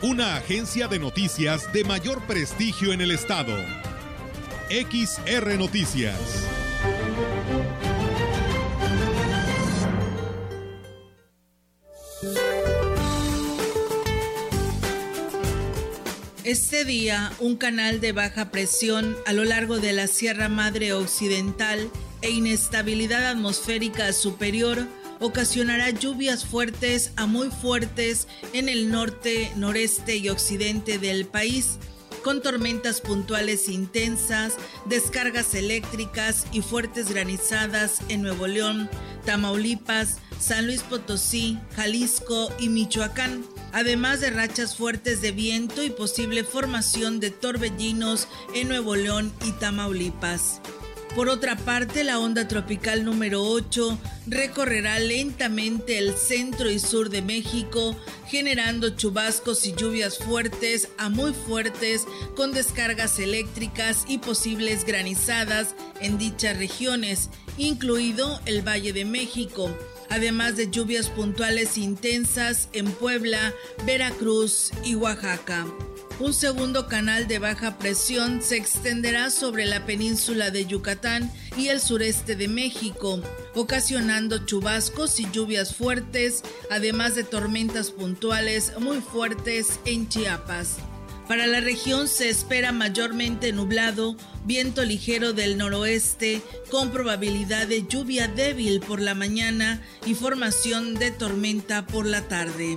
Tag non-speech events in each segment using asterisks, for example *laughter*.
Una agencia de noticias de mayor prestigio en el estado. XR Noticias. Este día, un canal de baja presión a lo largo de la Sierra Madre Occidental e inestabilidad atmosférica superior ocasionará lluvias fuertes a muy fuertes en el norte, noreste y occidente del país, con tormentas puntuales intensas, descargas eléctricas y fuertes granizadas en Nuevo León, Tamaulipas, San Luis Potosí, Jalisco y Michoacán, además de rachas fuertes de viento y posible formación de torbellinos en Nuevo León y Tamaulipas. Por otra parte, la onda tropical número 8 recorrerá lentamente el centro y sur de México, generando chubascos y lluvias fuertes a muy fuertes con descargas eléctricas y posibles granizadas en dichas regiones, incluido el Valle de México, además de lluvias puntuales intensas en Puebla, Veracruz y Oaxaca. Un segundo canal de baja presión se extenderá sobre la península de Yucatán y el sureste de México, ocasionando chubascos y lluvias fuertes, además de tormentas puntuales muy fuertes en Chiapas. Para la región se espera mayormente nublado, viento ligero del noroeste, con probabilidad de lluvia débil por la mañana y formación de tormenta por la tarde.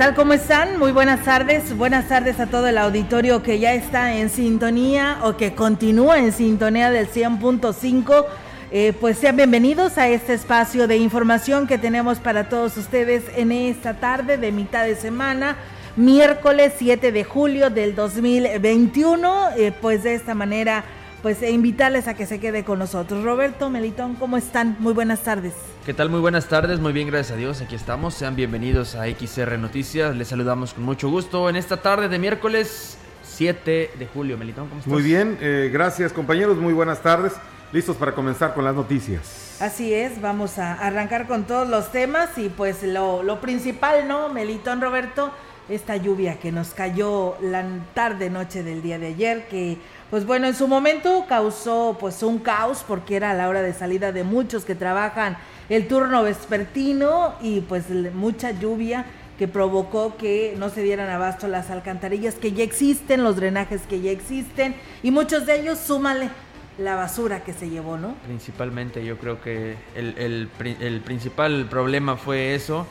Tal? ¿Cómo están? Muy buenas tardes. Buenas tardes a todo el auditorio que ya está en sintonía o que continúa en sintonía del 100.5. Eh, pues sean bienvenidos a este espacio de información que tenemos para todos ustedes en esta tarde de mitad de semana, miércoles 7 de julio del 2021. Eh, pues de esta manera pues e invitarles a que se quede con nosotros. Roberto, Melitón, ¿cómo están? Muy buenas tardes. ¿Qué tal? Muy buenas tardes, muy bien, gracias a Dios, aquí estamos. Sean bienvenidos a XR Noticias, les saludamos con mucho gusto en esta tarde de miércoles 7 de julio. Melitón, ¿cómo estás? Muy bien, eh, gracias compañeros, muy buenas tardes. Listos para comenzar con las noticias. Así es, vamos a arrancar con todos los temas y pues lo, lo principal, ¿no? Melitón, Roberto, esta lluvia que nos cayó la tarde, noche del día de ayer, que pues bueno, en su momento causó pues un caos porque era a la hora de salida de muchos que trabajan el turno vespertino y pues mucha lluvia que provocó que no se dieran abasto las alcantarillas que ya existen, los drenajes que ya existen y muchos de ellos súmale la basura que se llevó, ¿no? Principalmente yo creo que el, el, principal problema fue eso.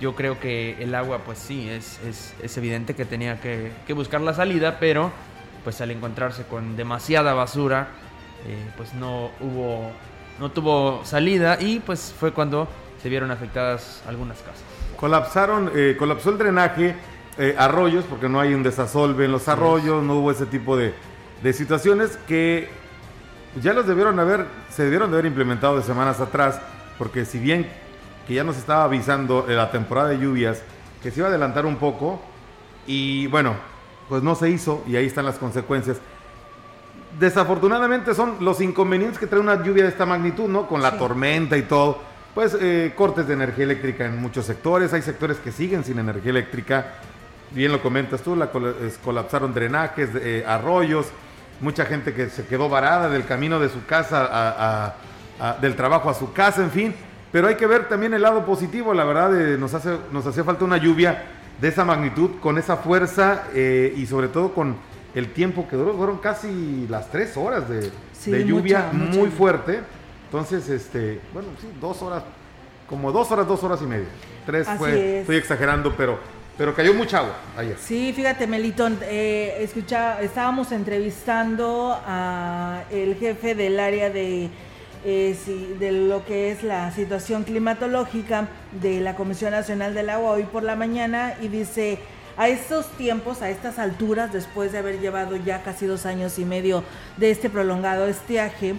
Yo creo que el agua pues sí, es, es, es evidente que tenía que, que buscar la salida, pero pues al encontrarse con demasiada basura, eh, pues no hubo, no tuvo salida y pues fue cuando se vieron afectadas algunas casas. Colapsaron, eh, colapsó el drenaje, eh, arroyos, porque no hay un desasolve en los arroyos, no hubo ese tipo de, de situaciones que ya los debieron haber, se debieron de haber implementado de semanas atrás, porque si bien que ya nos estaba avisando la temporada de lluvias, que se iba a adelantar un poco, y bueno, pues no se hizo y ahí están las consecuencias. Desafortunadamente son los inconvenientes que trae una lluvia de esta magnitud, ¿no? Con la tormenta y todo. Pues eh, cortes de energía eléctrica en muchos sectores, hay sectores que siguen sin energía eléctrica, bien lo comentas tú, la, colapsaron drenajes, eh, arroyos, mucha gente que se quedó varada del camino de su casa, del trabajo a su casa, en fin. Pero hay que ver también el lado positivo, la verdad, nos, hace, nos hacía falta una lluvia de esa magnitud, con esa fuerza eh, y sobre todo con el tiempo que duró, fueron casi las tres horas de, lluvia muy fuerte. Entonces, este, bueno, sí, dos horas, como dos horas, dos horas y media. Tres fue, estoy exagerando, pero pero cayó mucha agua ayer. Sí, fíjate, Melitón, eh, escucha, estábamos entrevistando a el jefe del área de, eh, de lo que es la situación climatológica de la Comisión Nacional del Agua hoy por la mañana y dice, a estos tiempos, a estas alturas, después de haber llevado ya casi dos años y medio de este prolongado estiaje,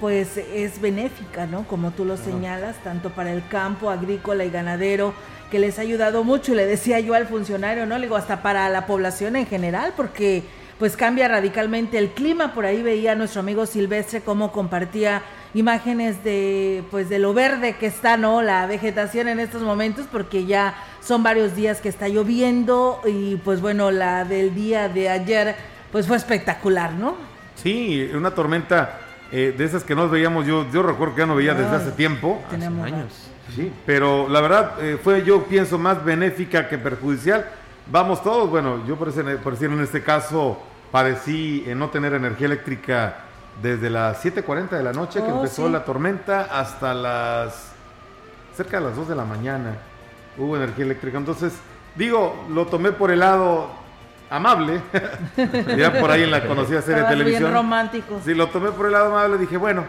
pues es benéfica, ¿no? Como tú lo señalas, tanto para el campo agrícola y ganadero, que les ha ayudado mucho y le decía yo al funcionario, ¿no? Le digo, hasta para la población en general, porque pues cambia radicalmente el clima. Por ahí veía a nuestro amigo Silvestre cómo compartía imágenes de pues de lo verde que está, ¿no? La vegetación en estos momentos, porque ya son varios días que está lloviendo y pues bueno, la del día de ayer pues fue espectacular, ¿no? Sí, una tormenta eh, de esas que no veíamos, yo, yo recuerdo que ya no veía desde hace tiempo. Tenemos años. Sí, pero la verdad eh, fue, yo pienso, más benéfica que perjudicial. Vamos todos, bueno, yo por, por decir en este caso padecí en no tener energía eléctrica desde las 7.40 de la noche que oh, empezó la tormenta hasta las cerca de las 2 de la mañana hubo energía eléctrica. Entonces, digo, lo tomé por el lado amable, *laughs* ya por ahí en la conocida serie de televisión. Bien romántico. Sí, lo tomé por el lado amable, dije, bueno,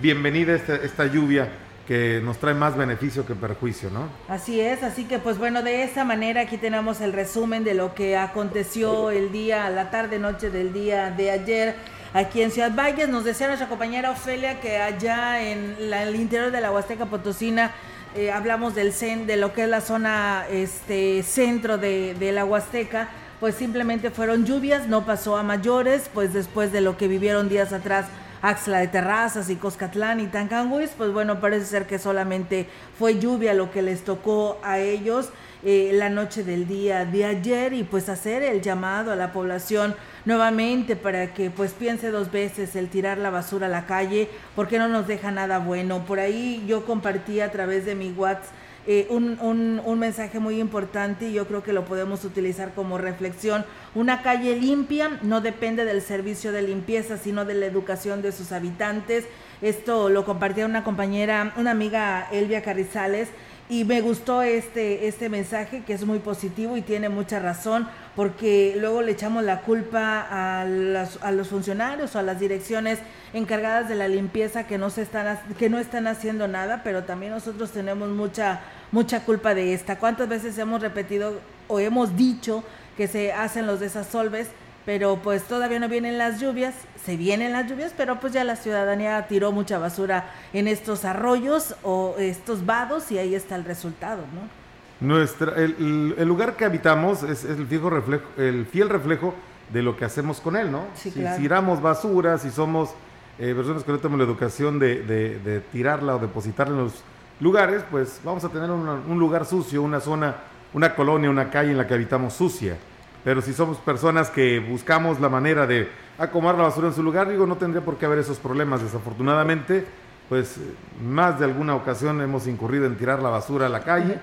bienvenida esta, esta lluvia que nos trae más beneficio que perjuicio, ¿no? Así es, así que pues bueno, de esta manera aquí tenemos el resumen de lo que aconteció el día, la tarde, noche del día de ayer aquí en Ciudad Valles. Nos decía nuestra compañera Ofelia que allá en el interior de la Huasteca Potosina eh, hablamos del CEN, de lo que es la zona este, centro de, de la Huasteca pues simplemente fueron lluvias, no pasó a mayores, pues después de lo que vivieron días atrás Axla de Terrazas y Coscatlán y Tancanguis, pues bueno, parece ser que solamente fue lluvia lo que les tocó a ellos eh, la noche del día de ayer y pues hacer el llamado a la población nuevamente para que pues piense dos veces el tirar la basura a la calle porque no nos deja nada bueno. Por ahí yo compartí a través de mi WhatsApp eh, un, un, mensaje muy importante y yo creo que lo podemos utilizar como reflexión. Una calle limpia no depende del servicio de limpieza, sino de la educación de sus habitantes. Esto lo compartía una compañera, una amiga Elvia Carrizales, y me gustó este, este mensaje que es muy positivo y tiene mucha razón porque luego le echamos la culpa a, a los funcionarios o a las direcciones encargadas de la limpieza que no, se están, que no están haciendo nada, pero también nosotros tenemos mucha, mucha culpa de esta. ¿Cuántas veces hemos repetido o hemos dicho que se hacen los desasolves? Pero pues todavía no vienen las lluvias, se vienen las lluvias, pero pues ya la ciudadanía tiró mucha basura en estos arroyos o estos vados y ahí está el resultado, ¿no? Nuestra, el, lugar que habitamos es, el, fijo reflejo, el fiel reflejo de lo que hacemos con él, ¿no? si, tiramos basura, si somos eh, personas que no tenemos la educación de, tirarla o depositarla en los lugares, pues vamos a tener un lugar sucio, una zona, una colonia, una calle en la que habitamos sucia. Pero si somos personas que buscamos la manera de acomodar la basura en su lugar, digo, no tendría por qué haber esos problemas. Desafortunadamente, pues más de alguna ocasión hemos incurrido en tirar la basura a la calle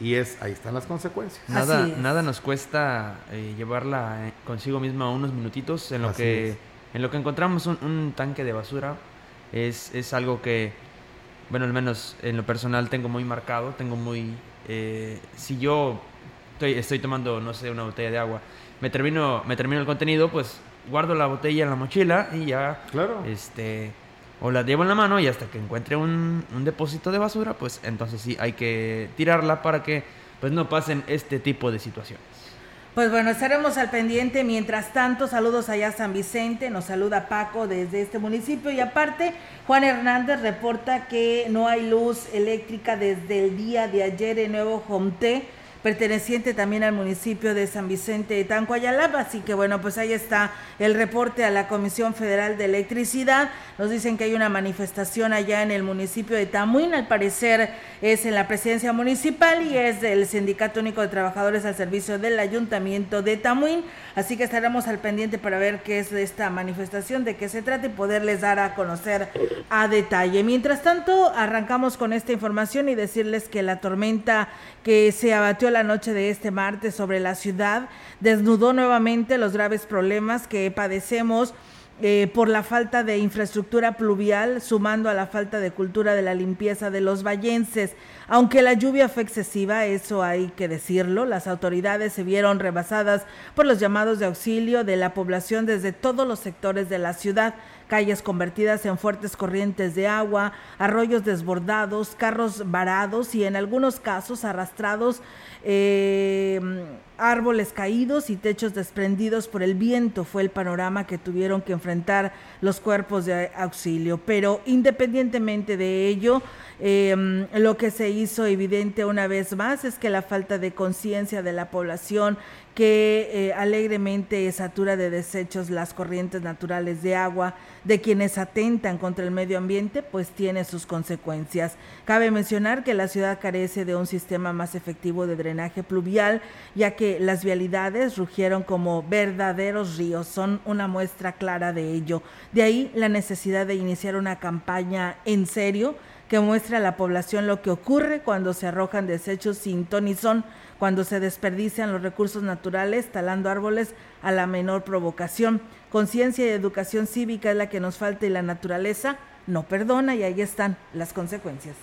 y es ahí están las consecuencias. Nada, nada nos cuesta eh, llevarla eh, consigo misma unos minutitos en lo que en lo que encontramos un, tanque de basura es, es, algo que bueno al menos en lo personal tengo muy marcado tengo muy eh, si yo estoy, tomando, no sé, una botella de agua, me termino, me termino el contenido, pues guardo la botella en la mochila y ya, claro. este, o la llevo en la mano y hasta que encuentre un, un depósito de basura, pues entonces sí hay que tirarla para que pues no pasen este tipo de situaciones. Pues bueno, estaremos al pendiente. Mientras tanto, saludos allá a San Vicente. Nos saluda Paco desde este municipio. Y aparte, Juan Hernández reporta que no hay luz eléctrica desde el día de ayer en Nuevo Jomté perteneciente también al municipio de San Vicente de Tancoayalapa. Así que bueno, pues ahí está el reporte a la Comisión Federal de Electricidad. Nos dicen que hay una manifestación allá en el municipio de Tamuín, al parecer es en la presidencia municipal y es del Sindicato Único de Trabajadores al Servicio del Ayuntamiento de Tamuín. Así que estaremos al pendiente para ver qué es esta manifestación, de qué se trata y poderles dar a conocer a detalle. Mientras tanto, arrancamos con esta información y decirles que la tormenta que se abatió la noche de este martes sobre la ciudad desnudó nuevamente los graves problemas que padecemos eh, por la falta de infraestructura pluvial, sumando a la falta de cultura de la limpieza de los vallenses. Aunque la lluvia fue excesiva, eso hay que decirlo, las autoridades se vieron rebasadas por los llamados de auxilio de la población desde todos los sectores de la ciudad calles convertidas en fuertes corrientes de agua, arroyos desbordados, carros varados y en algunos casos arrastrados, eh, árboles caídos y techos desprendidos por el viento fue el panorama que tuvieron que enfrentar los cuerpos de auxilio. Pero independientemente de ello, em, lo que se hizo evidente una vez más es que la falta de conciencia de la población que eh, alegremente satura de desechos las corrientes naturales de agua de quienes atentan contra el medio ambiente, pues tiene sus consecuencias. Cabe mencionar que la ciudad carece de un sistema más efectivo de drenaje pluvial, ya que las vialidades rugieron como verdaderos ríos, son una muestra clara de ello. De ahí la necesidad de iniciar una campaña en serio que muestre a la población lo que ocurre cuando se arrojan desechos sin ton son cuando se desperdician los recursos naturales, talando árboles a la menor provocación. Conciencia y educación cívica es la que nos falta y la naturaleza no perdona y ahí están las consecuencias.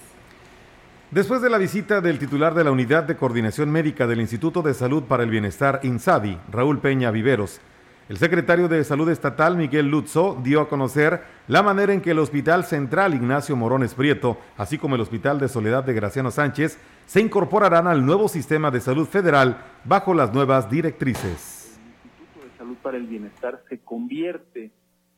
Después de la visita del titular de la Unidad de Coordinación Médica del Instituto de Salud para el Bienestar, INSABI, Raúl Peña Viveros, el secretario de Salud Estatal, Miguel Lutzo, dio a conocer la manera en que el Hospital Central Ignacio Morones Prieto, así como el Hospital de Soledad de Graciano Sánchez, se incorporarán al nuevo sistema de salud federal bajo las nuevas directrices. El Instituto de Salud para el Bienestar se convierte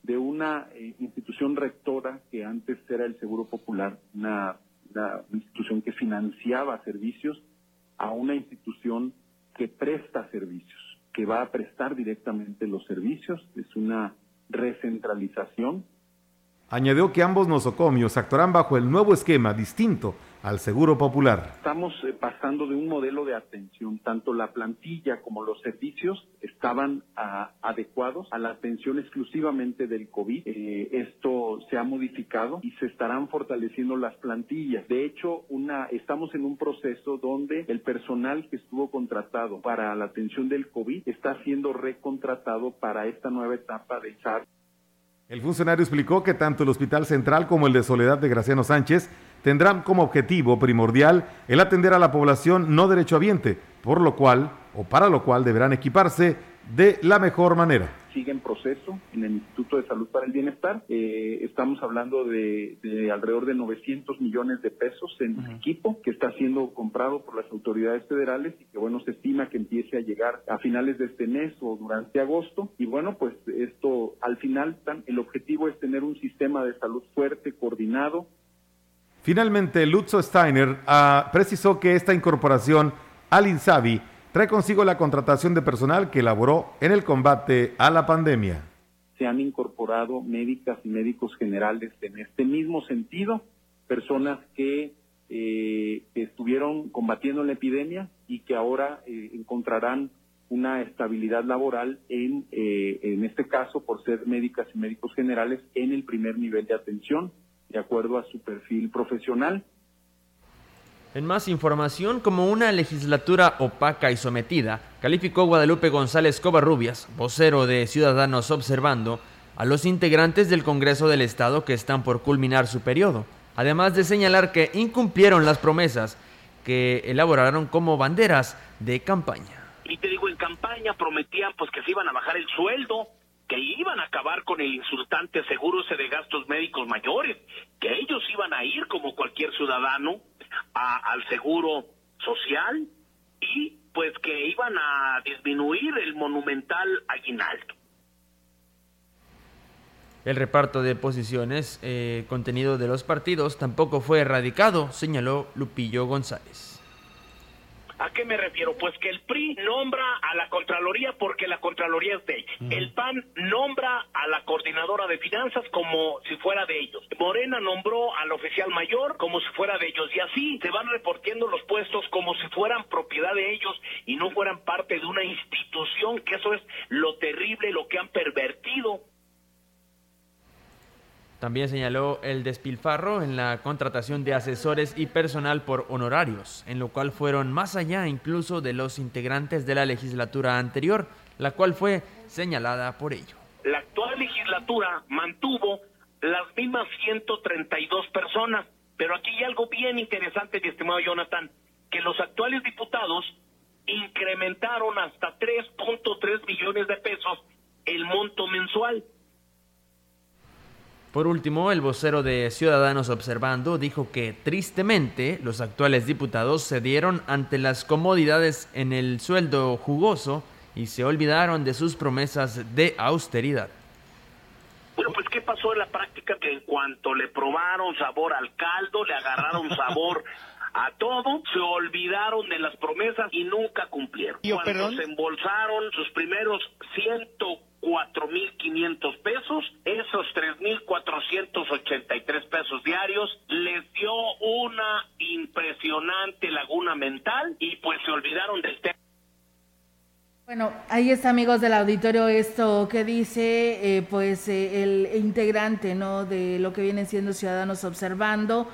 de una eh, institución rectora que antes era el Seguro Popular, una, una institución que financiaba servicios, a una institución que presta servicios que va a prestar directamente los servicios, es una recentralización. Añadió que ambos nosocomios actuarán bajo el nuevo esquema distinto al Seguro Popular. Estamos eh, pasando de un modelo de atención, tanto la plantilla como los servicios estaban ah, adecuados a la atención exclusivamente del COVID. Eh, esto se ha modificado y se estarán fortaleciendo las plantillas. De hecho, una, estamos en un proceso donde el personal que estuvo contratado para la atención del COVID está siendo recontratado para esta nueva etapa de SAR. El funcionario explicó que tanto el Hospital Central como el de Soledad de Graciano Sánchez tendrán como objetivo primordial el atender a la población no derechohabiente, por lo cual o para lo cual deberán equiparse de la mejor manera. Sigue en proceso en el Instituto de Salud para el Bienestar. Eh, estamos hablando de, alrededor de 900 millones de pesos en equipo que está siendo comprado por las autoridades federales y que, bueno, se estima que empiece a llegar a finales de este mes o durante agosto. Y bueno, pues esto al final el objetivo es tener un sistema de salud fuerte, coordinado, Finalmente, Lutzo Steiner ah, precisó que esta incorporación al INSABI trae consigo la contratación de personal que elaboró en el combate a la pandemia. Se han incorporado médicas y médicos generales en este mismo sentido, personas que eh, estuvieron combatiendo la epidemia y que ahora eh, encontrarán una estabilidad laboral en, eh, en este caso, por ser médicas y médicos generales, en el primer nivel de atención de acuerdo a su perfil profesional. En más información, como una legislatura opaca y sometida, calificó Guadalupe González Covarrubias, vocero de Ciudadanos Observando, a los integrantes del Congreso del Estado que están por culminar su periodo, además de señalar que incumplieron las promesas que elaboraron como banderas de campaña. Y te digo, en campaña prometían pues que se iban a bajar el sueldo, que iban a acabar con el insultante seguro de gastos médicos mayores, que ellos iban a ir como cualquier ciudadano al seguro social y pues que iban a disminuir el monumental aguinaldo. El reparto de posiciones, eh, contenido de los partidos, tampoco fue erradicado, señaló Lupillo González. ¿A qué me refiero? Pues que el PRI nombra a la Contraloría porque la Contraloría es de ellos. El PAN nombra a la coordinadora de finanzas como si fuera de ellos. Morena nombró al oficial mayor como si fuera de ellos. Y así se van reportiendo los puestos como si fueran propiedad de ellos y no fueran parte de una institución, que eso es lo terrible, lo que han pervertido También señaló el despilfarro en la contratación de asesores y personal por honorarios, en lo cual fueron más allá incluso de los integrantes de la legislatura anterior, la cual fue señalada por ello. La actual legislatura mantuvo las mismas 132 personas, pero aquí hay algo bien interesante, mi estimado Jonathan, que los actuales diputados incrementaron hasta 3.3 millones de pesos el monto mensual. Por último, el vocero de Ciudadanos Observando dijo que tristemente los actuales diputados cedieron ante las comodidades en el sueldo jugoso y se olvidaron de sus promesas de austeridad. Bueno, pues ¿qué pasó en la práctica? Que en cuanto le probaron sabor al caldo, le agarraron sabor a todo, se olvidaron de las promesas y nunca cumplieron. Cuando se embolsaron sus primeros 104.500 pesos, esos 3.483 pesos diarios les dio una impresionante laguna mental y pues se olvidaron del tema. Bueno, ahí está, amigos del auditorio, esto que dice, eh, pues, eh, el integrante, ¿no? De lo que vienen siendo Ciudadanos Observando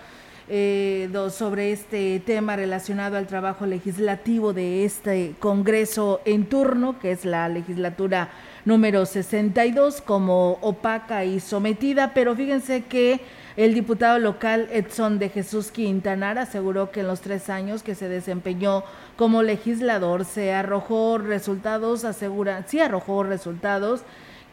eh, sobre este tema relacionado al trabajo legislativo de este Congreso en turno, que es la legislatura número 62, como opaca y sometida, pero fíjense que el diputado local Edson de Jesús Quintanar aseguró que en los tres años que se desempeñó como legislador se arrojó resultados, asegura, sí arrojó resultados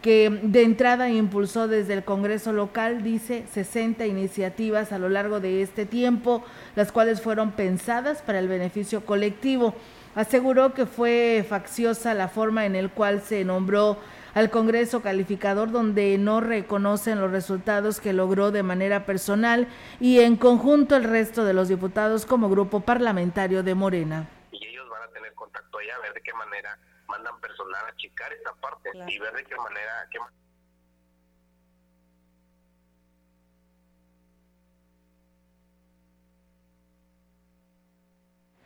que de entrada impulsó desde el Congreso local, dice, 60 iniciativas a lo largo de este tiempo, las cuales fueron pensadas para el beneficio colectivo. Aseguró que fue facciosa la forma en el cual se nombró al Congreso calificador donde no reconocen los resultados que logró de manera personal y en conjunto el resto de los diputados como grupo parlamentario de Morena. Y ellos van a tener contacto allá a ver de qué manera mandan personal a checar esta parte y ver de qué manera... Qué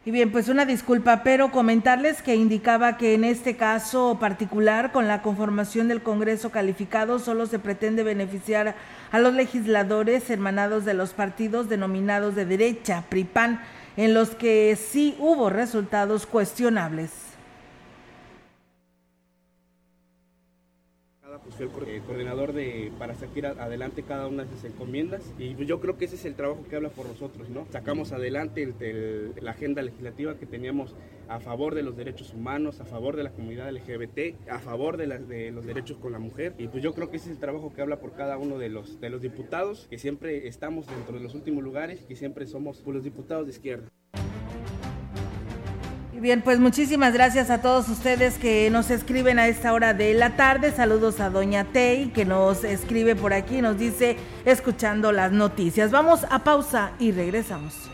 Y bien, pues una disculpa, pero comentarles que indicaba que en este caso particular, con la conformación del Congreso calificado, solo se pretende beneficiar a los legisladores hermanados de los partidos denominados de derecha, PRIPAN, en los que sí hubo resultados cuestionables. Fui el coordinador de, para sacar adelante cada una de esas encomiendas y yo creo que ese es el trabajo que habla por nosotros, ¿no? Sacamos adelante la agenda legislativa que teníamos a favor de los derechos humanos, a favor de la comunidad LGBT, a favor de, de los derechos con la mujer y pues yo creo que ese es el trabajo que habla por cada uno de los, de los diputados, que siempre estamos dentro de los últimos lugares, que siempre somos pues, los diputados de izquierda. Bien, pues muchísimas gracias a todos ustedes que nos escriben a esta hora de la tarde. Saludos a Doña Tei que nos escribe por aquí, nos dice escuchando las noticias. Vamos a pausa y regresamos.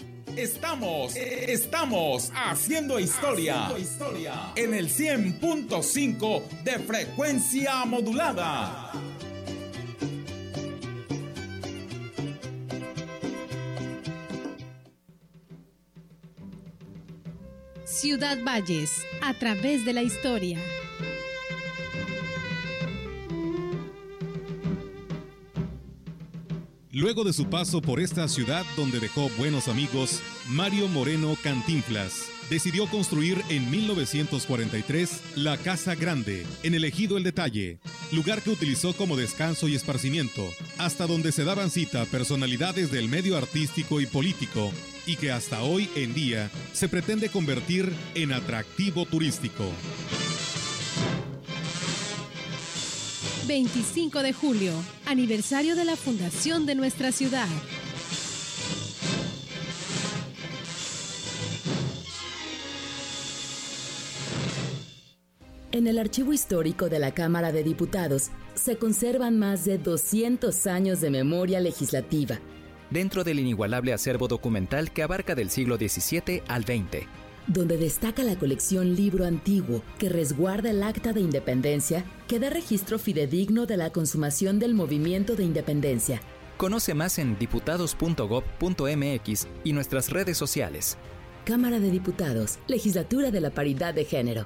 Estamos, estamos haciendo historia, en el 100.5 de frecuencia modulada. Ciudad Valles, a través de la historia. Luego de su paso por esta ciudad donde dejó buenos amigos, Mario Moreno Cantinflas decidió construir en 1943 la Casa Grande, en el Ejido El Detalle, lugar que utilizó como descanso y esparcimiento, hasta donde se daban cita personalidades del medio artístico y político, y que hasta hoy en día se pretende convertir en atractivo turístico. 25 de julio, aniversario de la fundación de nuestra ciudad. En el archivo histórico de la Cámara de Diputados se conservan más de 200 años de memoria legislativa. Dentro del inigualable acervo documental que abarca del siglo XVII al XX. Donde destaca la colección Libro Antiguo, que resguarda el Acta de Independencia, que da registro fidedigno de la consumación del movimiento de independencia. Conoce más en diputados.gov.mx y nuestras redes sociales. Cámara de Diputados, Legislatura de la Paridad de Género.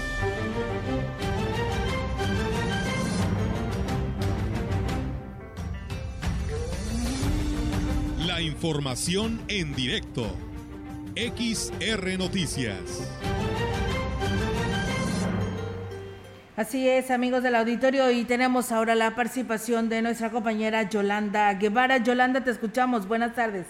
La información en directo. XR Noticias. Así es, amigos del auditorio, y tenemos ahora la participación de nuestra compañera Yolanda Guevara. Yolanda, te escuchamos. Buenas tardes.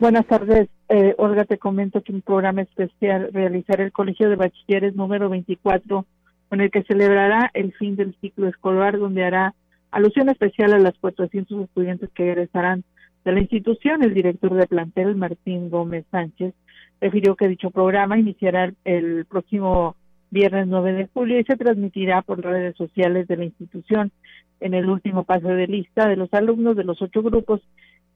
Buenas tardes, eh, Olga. Te comento que un programa especial realizará el Colegio de Bachilleres número 24, con el que celebrará el fin del ciclo escolar, donde hará alusión especial a las 400 estudiantes que egresarán de la institución. El director de plantel, Martín Gómez Sánchez, refirió que dicho programa iniciará el próximo viernes 9 de julio y se transmitirá por redes sociales de la institución en el último paso de lista de los alumnos de los ocho grupos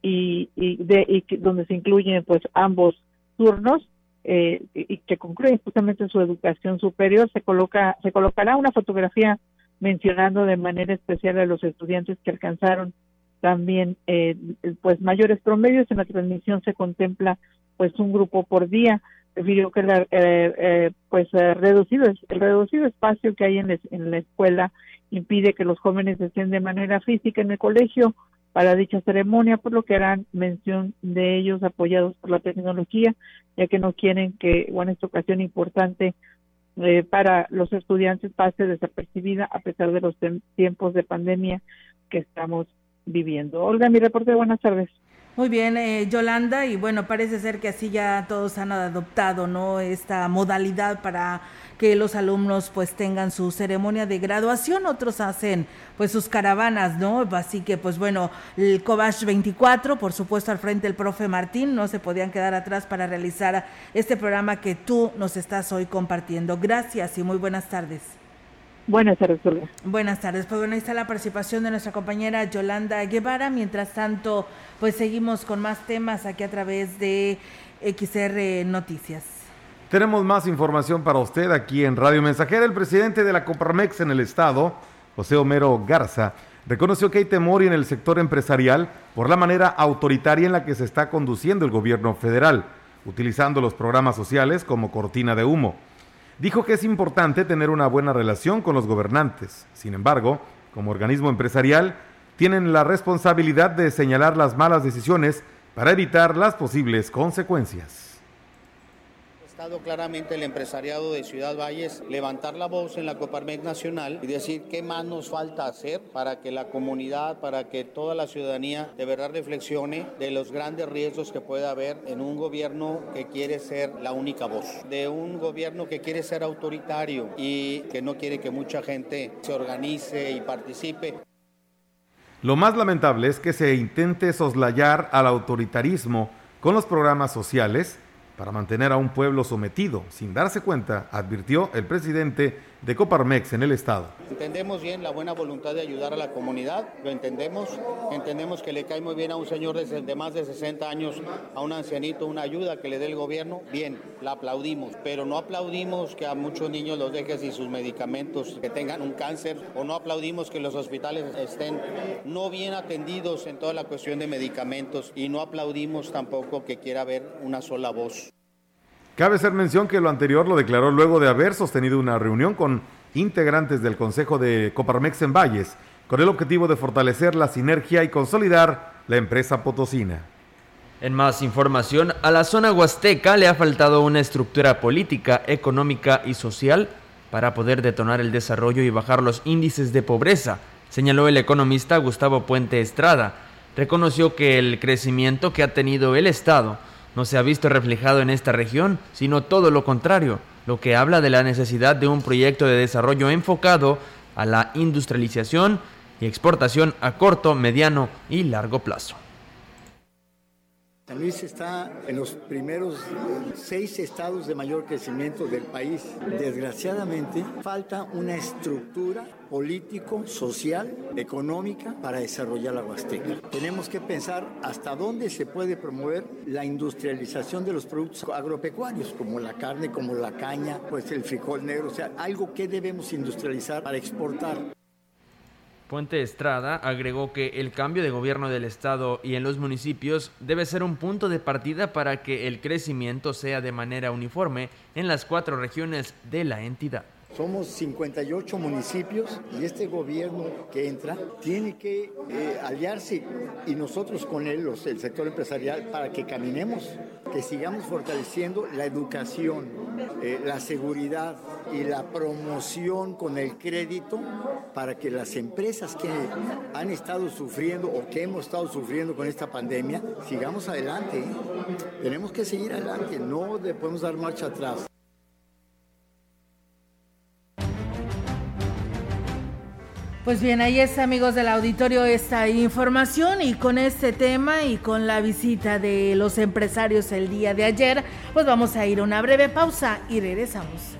y, de, y donde se incluyen pues ambos turnos eh, y que concluyen justamente su educación superior se coloca se colocará una fotografía mencionando de manera especial a los estudiantes que alcanzaron también eh, pues mayores promedios. En la transmisión se contempla pues un grupo por día. Refirió que la, eh, pues reducido el reducido espacio que hay en, en la escuela impide que los jóvenes estén de manera física en el colegio para dicha ceremonia, por lo que harán mención de ellos apoyados por la tecnología, ya que no quieren que, o en esta ocasión importante eh, para los estudiantes pase desapercibida a pesar de los tiempos de pandemia que estamos viviendo. Olga, mi reporte, buenas tardes. Muy bien, eh, Yolanda, y bueno, parece ser que así ya todos han adoptado, ¿no? Esta modalidad para que los alumnos pues tengan su ceremonia de graduación, otros hacen pues sus caravanas, ¿no? Así que pues bueno, el Cobach 24, por supuesto al frente el profe Martín, no se podían quedar atrás para realizar este programa que tú nos estás hoy compartiendo. Gracias y muy buenas tardes. Buenas tardes, Buenas tardes. Pues bueno, ahí está la participación de nuestra compañera Yolanda Guevara. Mientras tanto, pues seguimos con más temas aquí a través de XR Noticias. Tenemos más información para usted aquí en Radio Mensajera. El presidente de la Coparmex en el estado, José Homero Garza, reconoció que hay temor en el sector empresarial por la manera autoritaria en la que se está conduciendo el gobierno federal, utilizando los programas sociales como cortina de humo. Dijo que es importante tener una buena relación con los gobernantes. Sin embargo, como organismo empresarial, tienen la responsabilidad de señalar las malas decisiones para evitar las posibles consecuencias claramente el empresariado de Ciudad Valles levantar la voz en la Coparmex Nacional y decir qué más nos falta hacer para que la comunidad, para que toda la ciudadanía de verdad reflexione de los grandes riesgos que puede haber en un gobierno que quiere ser la única voz, de un gobierno que quiere ser autoritario y que no quiere que mucha gente se organice y participe. Lo más lamentable es que se intente soslayar al autoritarismo con los programas sociales para mantener a un pueblo sometido. Sin darse cuenta, advirtió el presidente de Coparmex en el estado. Entendemos bien la buena voluntad de ayudar a la comunidad, lo entendemos, entendemos que le cae muy bien a un señor de, más de 60 años, a un ancianito, una ayuda que le dé el gobierno, bien, la aplaudimos, pero no aplaudimos que a muchos niños los deje sin sus medicamentos, que tengan un cáncer, o no aplaudimos que los hospitales estén no bien atendidos en toda la cuestión de medicamentos, y no aplaudimos tampoco que quiera haber una sola voz. Cabe hacer mención que lo anterior lo declaró luego de haber sostenido una reunión con integrantes del Consejo de Coparmex en Valles, con el objetivo de fortalecer la sinergia y consolidar la empresa potosina. En más información, a la zona huasteca le ha faltado una estructura política, económica y social para poder detonar el desarrollo y bajar los índices de pobreza señaló el economista Gustavo Puente Estrada. Reconoció que el crecimiento que ha tenido el Estado no se ha visto reflejado en esta región, sino todo lo contrario, lo que habla de la necesidad de un proyecto de desarrollo enfocado a la industrialización y exportación a corto, mediano y largo plazo. San Luis está en los primeros seis estados de mayor crecimiento del país. Desgraciadamente, falta una estructura político, social, económica para desarrollar la Huasteca. Tenemos que pensar hasta dónde se puede promover la industrialización de los productos agropecuarios, como la carne, como la caña, pues el frijol negro, o sea, algo que debemos industrializar para exportar. Puente Estrada agregó que el cambio de gobierno del Estado y en los municipios debe ser un punto de partida para que el crecimiento sea de manera uniforme en las cuatro regiones de la entidad. Somos 58 municipios y este gobierno que entra tiene que eh, aliarse y nosotros con él, los, el sector empresarial, para que caminemos, que sigamos fortaleciendo la educación, eh, la seguridad y la promoción con el crédito para que las empresas que han estado sufriendo o que hemos estado sufriendo con esta pandemia, sigamos adelante. ¿eh? Tenemos que seguir adelante, no podemos dar marcha atrás. Pues bien, ahí es amigos del auditorio esta información y con este tema y con la visita de los empresarios el día de ayer, pues vamos a ir a una breve pausa y regresamos.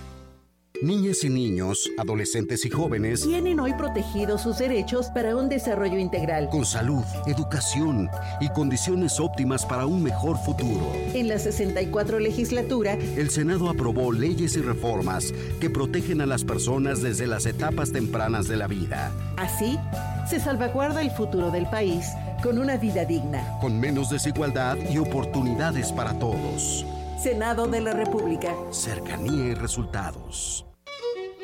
Niñas y niños, adolescentes y jóvenes tienen hoy protegidos sus derechos para un desarrollo integral. Con salud, educación y condiciones óptimas para un mejor futuro. En la 64 legislatura, el Senado aprobó leyes y reformas que protegen a las personas desde las etapas tempranas de la vida. Así, se salvaguarda el futuro del país con una vida digna. Con menos desigualdad y oportunidades para todos. Senado de la República. Cercanía y resultados.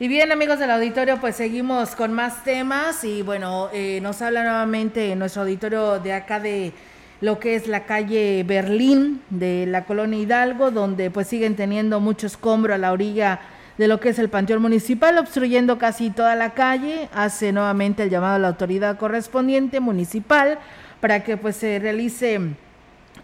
Y bien, amigos del auditorio, pues seguimos con más temas y bueno, eh, nos habla nuevamente nuestro auditorio de acá de lo que es la calle Berlín de la colonia Hidalgo, donde pues siguen teniendo mucho escombro a la orilla de lo que es el panteón municipal, obstruyendo casi toda la calle. Hace nuevamente el llamado a la autoridad correspondiente municipal para que pues se realice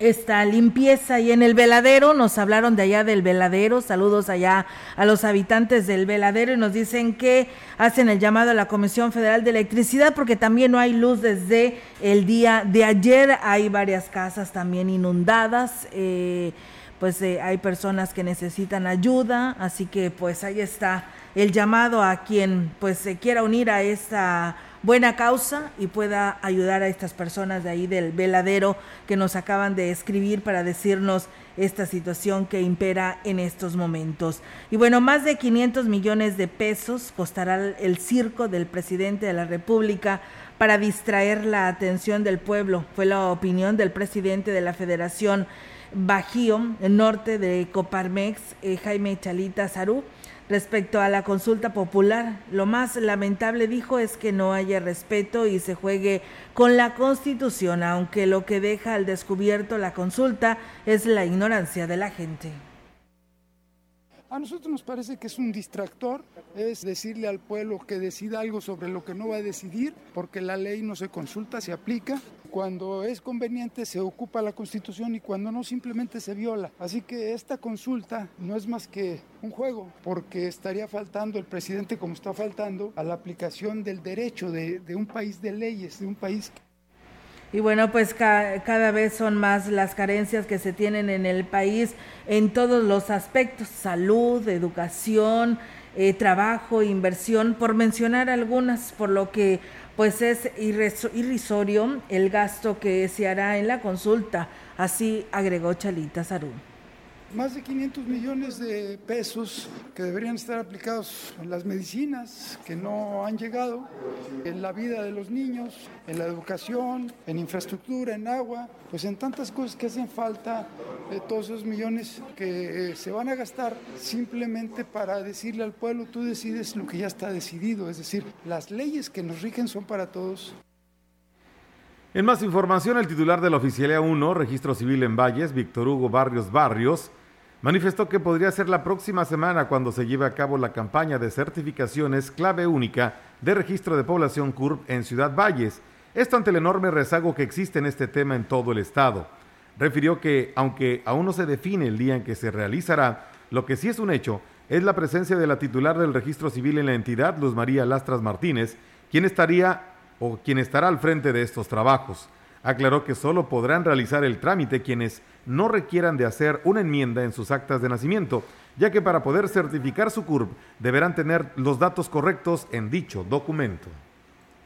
esta limpieza y en el veladero nos hablaron de allá del veladero, saludos allá a los habitantes del veladero y nos dicen que hacen el llamado a la Comisión Federal de Electricidad porque también no hay luz desde el día de ayer, hay varias casas también inundadas, eh, pues eh, hay personas que necesitan ayuda, así que pues ahí está el llamado a quien pues se quiera unir a esta buena causa y pueda ayudar a estas personas de ahí del veladero que nos acaban de escribir para decirnos esta situación que impera en estos momentos. Y bueno, más de 500 millones de pesos costará el circo del presidente de la República para distraer la atención del pueblo. Fue la opinión del presidente de la Federación Bajío Norte de Coparmex, eh, Jaime Chalita Sarú Respecto a la consulta popular, lo más lamentable, dijo, es que no haya respeto y se juegue con la Constitución, aunque lo que deja al descubierto la consulta es la ignorancia de la gente. A nosotros nos parece que es un distractor, es decirle al pueblo que decida algo sobre lo que no va a decidir, porque la ley no se consulta, se aplica. Cuando es conveniente se ocupa la constitución y cuando no simplemente se viola. Así que esta consulta no es más que un juego, porque estaría faltando el presidente como está faltando a la aplicación del derecho de, de un país de leyes, de un país y bueno, pues cada vez son más las carencias que se tienen en el país en todos los aspectos, salud, educación, eh, trabajo, inversión, por mencionar algunas, por lo que pues es irrisorio el gasto que se hará en la consulta, así agregó Chalita Sarú más de 500 millones de pesos que deberían estar aplicados en las medicinas que no han llegado, en la vida de los niños, en la educación, en infraestructura, en agua, pues en tantas cosas que hacen falta de todos esos millones que eh, se van a gastar simplemente para decirle al pueblo, tú decides lo que ya está decidido, es decir, las leyes que nos rigen son para todos. En más información, el titular de la Oficialía 1, Registro Civil en Valles, Víctor Hugo Barrios Barrios, manifestó que podría ser la próxima semana cuando se lleve a cabo la campaña de certificaciones clave única de registro de población CURB en Ciudad Valles, esto ante el enorme rezago que existe en este tema en todo el estado. Refirió que, aunque aún no se define el día en que se realizará, lo que sí es un hecho es la presencia de la titular del registro civil en la entidad, Luz María Lastras Martínez, quien estaría o quien estará al frente de estos trabajos. Aclaró que solo podrán realizar el trámite quienes no requieran de hacer una enmienda en sus actas de nacimiento, ya que para poder certificar su CURP deberán tener los datos correctos en dicho documento.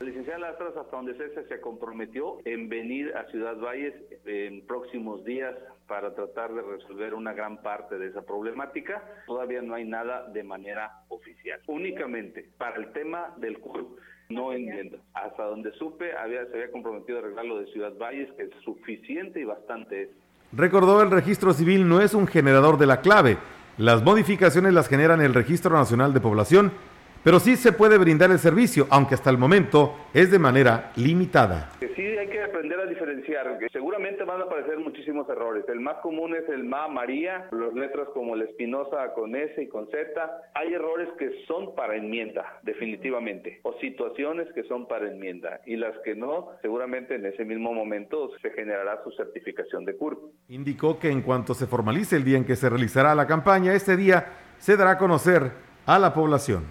La licenciada Lastras, hasta donde se, se comprometió en venir a Ciudad Valles en próximos días para tratar de resolver una gran parte de esa problemática. Todavía no hay nada de manera oficial. Únicamente para el tema del CURP no enmienda. Hasta donde supe, había, se había comprometido a arreglar lo de Ciudad Valles, que es suficiente y bastante es. Recordó el registro civil no es un generador de la clave. Las modificaciones las generan el Registro Nacional de Población, pero sí se puede brindar el servicio, aunque hasta el momento es de manera limitada. Sí, hay que aprender diferenciar. Seguramente van a aparecer muchísimos errores. El más común es el Ma María, las letras como el Espinosa con S y con Z. Hay errores que son para enmienda, definitivamente, o situaciones que son para enmienda, y las que no, seguramente en ese mismo momento se generará su certificación de CURP. Indicó que en cuanto se formalice el día en que se realizará la campaña, este día se dará a conocer a la población.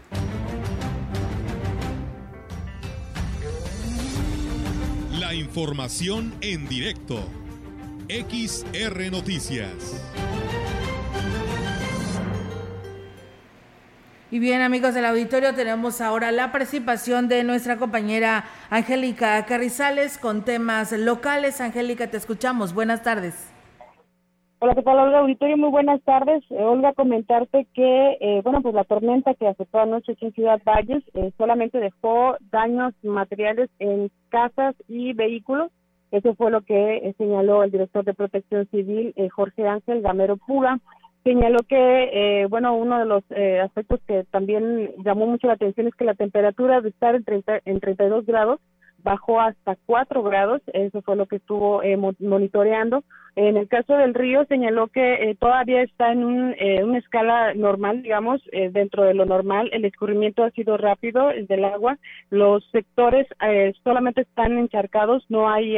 Información en directo. XR Noticias. Y bien, amigos del auditorio, tenemos ahora la participación de nuestra compañera Angélica Carrizales con temas locales. Angélica, te escuchamos. Buenas tardes. Hola, ¿qué tal, Olga Auditorio? Muy buenas tardes. Eh, Olga, comentarte que, eh, bueno, pues la tormenta que afectó anoche aquí en Ciudad Valles eh, solamente dejó daños materiales en casas y vehículos. Eso fue lo que señaló el director de Protección Civil, Jorge Ángel Gamero Puga. Señaló que, bueno, uno de los aspectos que también llamó mucho la atención es que la temperatura de estar en, 30, en 32 grados bajó hasta 4 grados, eso fue lo que estuvo eh, monitoreando. En el caso del río señaló que eh, todavía está en un, eh, una escala normal, digamos, dentro de lo normal. El escurrimiento ha sido rápido del agua. Los sectores solamente están encharcados, no hay,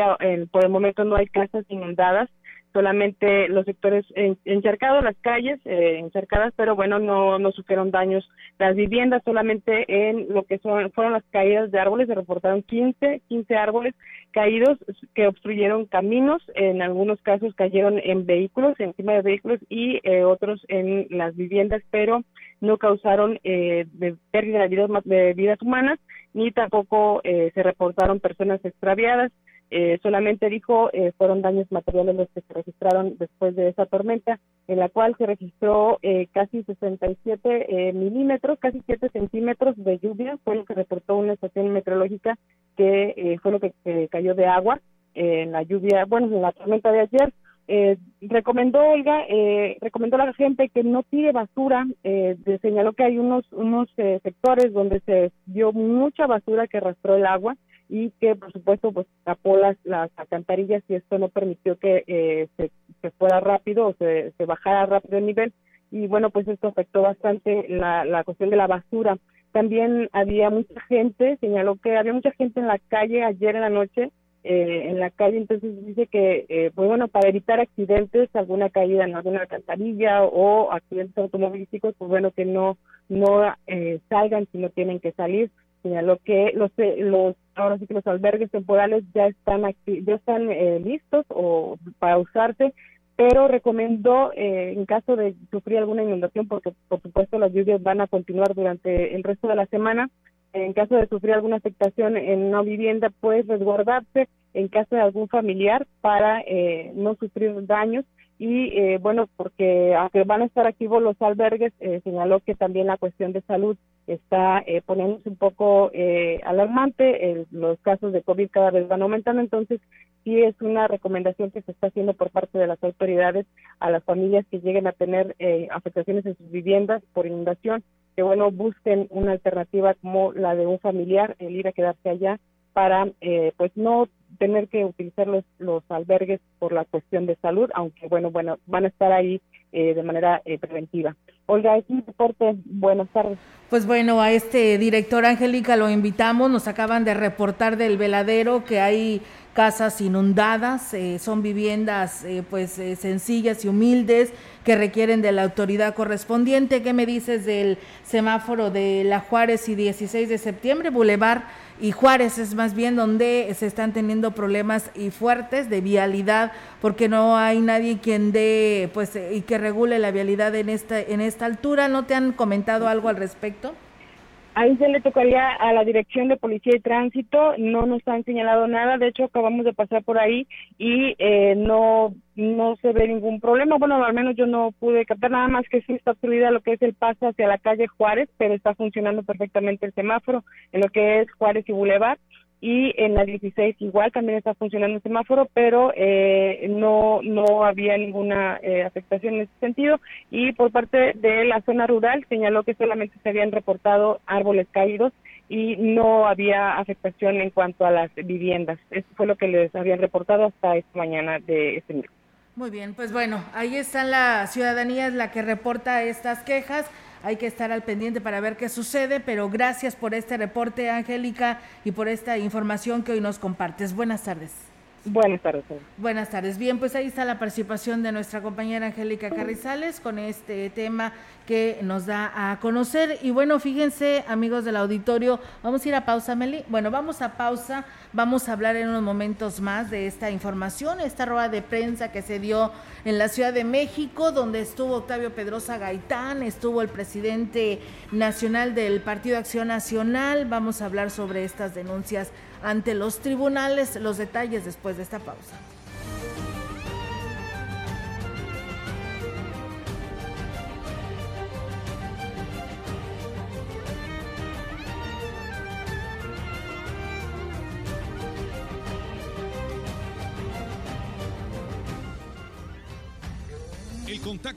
por el momento no hay casas inundadas solamente los sectores encharcados, las calles eh, encharcadas, pero bueno, no, no sufrieron daños las viviendas, solamente en lo que son, fueron las caídas de árboles, se reportaron 15, 15 árboles caídos que obstruyeron caminos, en algunos casos cayeron en vehículos, encima de vehículos y eh, otros en las viviendas, pero no causaron eh, pérdida de vidas, de vidas humanas ni tampoco eh, se reportaron personas extraviadas. Eh, solamente dijo eh, fueron daños materiales los que se registraron después de esa tormenta, en la cual se registró eh, casi 67 eh, milímetros, casi 7 centímetros de lluvia, fue lo que reportó una estación meteorológica que eh, fue lo que cayó de agua en la lluvia, bueno, en la tormenta de ayer. Eh, recomendó Olga, eh, recomendó a la gente que no tire basura, eh, señaló que hay unos unos eh, sectores donde se dio mucha basura que arrastró el agua y que por supuesto pues tapó las, las alcantarillas y esto no permitió que eh, se, se, fuera rápido o se, se bajara rápido el nivel y bueno pues esto afectó bastante la, la cuestión de la basura también había mucha gente señaló que había mucha gente en la calle ayer en la noche eh, en la calle, entonces dice que, eh, pues bueno, para evitar accidentes, alguna caída en alguna alcantarilla o accidentes automovilísticos, pues bueno, que no no eh, salgan si no tienen que salir. Señaló que los, eh, los ahora sí que los albergues temporales ya están ya están eh, listos o para usarse, pero recomendó eh, en caso de sufrir alguna inundación, porque por supuesto las lluvias van a continuar durante el resto de la semana, en caso de sufrir alguna afectación en una vivienda, pues resguardarse en caso de algún familiar para eh, no sufrir daños. Y eh, bueno, porque aunque van a estar activos los albergues, eh, señaló que también la cuestión de salud está eh, poniéndose un poco eh, alarmante, el, los casos de COVID cada vez van aumentando, entonces sí es una recomendación que se está haciendo por parte de las autoridades a las familias que lleguen a tener eh, afectaciones en sus viviendas por inundación, que bueno, busquen una alternativa como la de un familiar, el ir a quedarse allá para eh, pues no tener que utilizar los, los albergues por la cuestión de salud, aunque bueno, bueno, van a estar ahí eh, de manera eh, preventiva. Olga, es un reporte. Buenas tardes. Pues bueno, a este director Angélica lo invitamos. Nos acaban de reportar del veladero que hay casas inundadas, eh, son viviendas eh, pues eh, sencillas y humildes que requieren de la autoridad correspondiente. ¿Qué me dices del semáforo de la Juárez y 16 de septiembre, Boulevard y Juárez es más bien donde se están teniendo problemas y fuertes de vialidad porque no hay nadie quien dé pues y que regule la vialidad en esta en esta altura. ¿No te han comentado algo al respecto? Ahí se le tocaría a la Dirección de Policía y Tránsito, no nos han señalado nada, de hecho acabamos de pasar por ahí y eh, no no se ve ningún problema, bueno, al menos yo no pude captar nada más que sí está obstruida lo que es el paso hacia la calle Juárez, pero está funcionando perfectamente el semáforo en lo que es Juárez y Boulevard y en la 16 igual también está funcionando el semáforo, pero eh, no no había ninguna eh, afectación en ese sentido y por parte de la zona rural señaló que solamente se habían reportado árboles caídos y no había afectación en cuanto a las viviendas. Eso fue lo que les habían reportado hasta esta mañana de este miércoles. Muy bien, pues bueno, ahí está la ciudadanía, es la que reporta estas quejas. Hay que estar al pendiente para ver qué sucede, pero gracias por este reporte, Angélica, y por esta información que hoy nos compartes. Buenas tardes. Buenas tardes. Buenas tardes. Bien, pues ahí está la participación de nuestra compañera Angélica Carrizales con este tema que nos da a conocer. Y bueno, fíjense, amigos del auditorio, vamos a ir a pausa, Meli. Bueno, vamos a pausa, vamos a hablar en unos momentos más de esta información, esta rueda de prensa que se dio en la Ciudad de México, donde estuvo Octavio Pedrosa Gaitán, estuvo el presidente nacional del Partido Acción Nacional. Vamos a hablar sobre estas denuncias ante los tribunales. Los detalles después de esta pausa.